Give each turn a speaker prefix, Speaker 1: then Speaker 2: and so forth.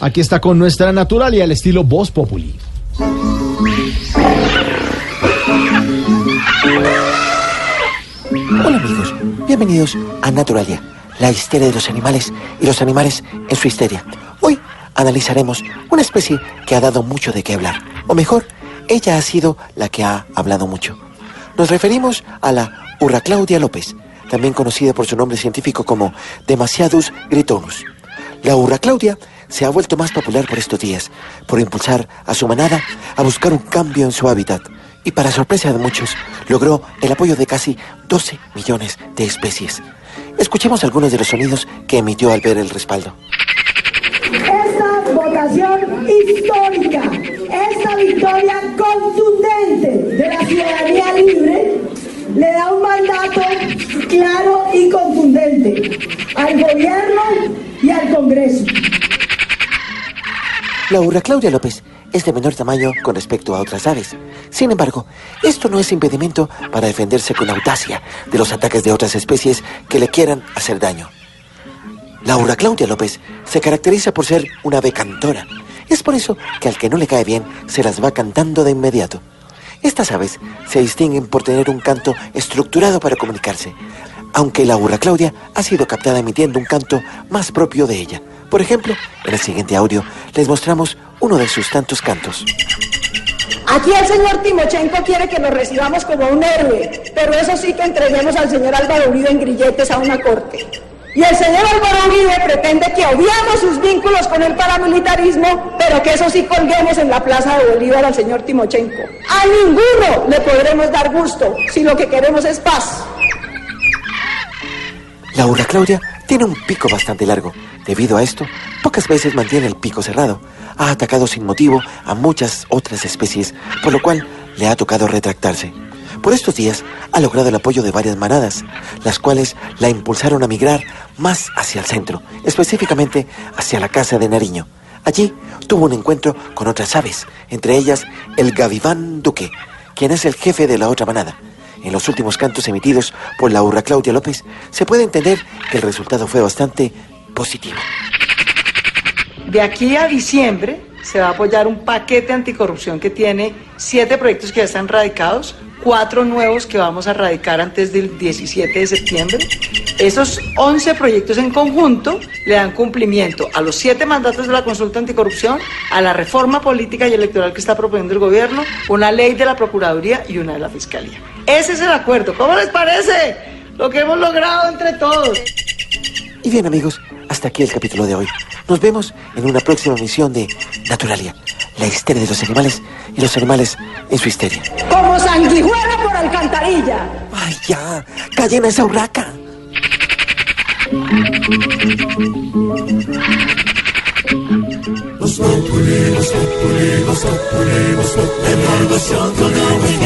Speaker 1: Aquí está con nuestra natural y al estilo Voz Populi.
Speaker 2: Hola amigos, bienvenidos a Naturalia, la histeria de los animales y los animales en su histeria. Hoy analizaremos una especie que ha dado mucho de qué hablar, o mejor, ella ha sido la que ha hablado mucho. Nos referimos a la Urra Claudia López, también conocida por su nombre científico como Demasiadus gritonus. La Urra Claudia se ha vuelto más popular por estos días, por impulsar a su manada a buscar un cambio en su hábitat y para sorpresa de muchos, logró el apoyo de casi 12 millones de especies. Escuchemos algunos de los sonidos que emitió al ver el respaldo.
Speaker 3: Esta votación histórica, esta victoria contundente de la ciudadanía libre, le da un mandato claro y contundente al gobierno y al Congreso.
Speaker 2: Laura Claudia López es de menor tamaño con respecto a otras aves. Sin embargo, esto no es impedimento para defenderse con audacia de los ataques de otras especies que le quieran hacer daño. Laura Claudia López se caracteriza por ser una ave cantora. Es por eso que al que no le cae bien se las va cantando de inmediato. Estas aves se distinguen por tener un canto estructurado para comunicarse, aunque la burra Claudia ha sido captada emitiendo un canto más propio de ella. Por ejemplo, en el siguiente audio les mostramos uno de sus tantos cantos.
Speaker 3: Aquí el señor Timochenko quiere que nos recibamos como un héroe, pero eso sí que entreguemos al señor Álvaro Uribe en grilletes a una corte. Y el señor Álvaro Uribe pretende que odiamos sus vínculos con el paramilitarismo, pero que eso sí colguemos en la plaza de Bolívar al señor Timochenko. A ninguno le podremos dar gusto si lo que queremos es paz.
Speaker 2: Laura Claudia tiene un pico bastante largo. Debido a esto, pocas veces mantiene el pico cerrado. Ha atacado sin motivo a muchas otras especies, por lo cual le ha tocado retractarse. Por estos días ha logrado el apoyo de varias manadas, las cuales la impulsaron a migrar más hacia el centro, específicamente hacia la casa de Nariño. Allí tuvo un encuentro con otras aves, entre ellas el Gaviván Duque, quien es el jefe de la otra manada. En los últimos cantos emitidos por la urra Claudia López, se puede entender que el resultado fue bastante positivo.
Speaker 4: De aquí a diciembre se va a apoyar un paquete anticorrupción que tiene siete proyectos que ya están radicados, cuatro nuevos que vamos a radicar antes del 17 de septiembre. Esos 11 proyectos en conjunto le dan cumplimiento a los siete mandatos de la consulta anticorrupción, a la reforma política y electoral que está proponiendo el gobierno, una ley de la Procuraduría y una de la Fiscalía. Ese es el acuerdo. ¿Cómo les parece? Lo que hemos logrado entre todos.
Speaker 2: Y bien amigos, hasta aquí el capítulo de hoy. Nos vemos en una próxima emisión de Naturalia, la histeria de los animales y los animales en su histeria.
Speaker 3: Como sanguijuela por alcantarilla.
Speaker 2: ¡Ay, ya! ¡Callen a esa urraca!
Speaker 5: Voz Populi, Voz Populi, Voz Populi, Voz Populi,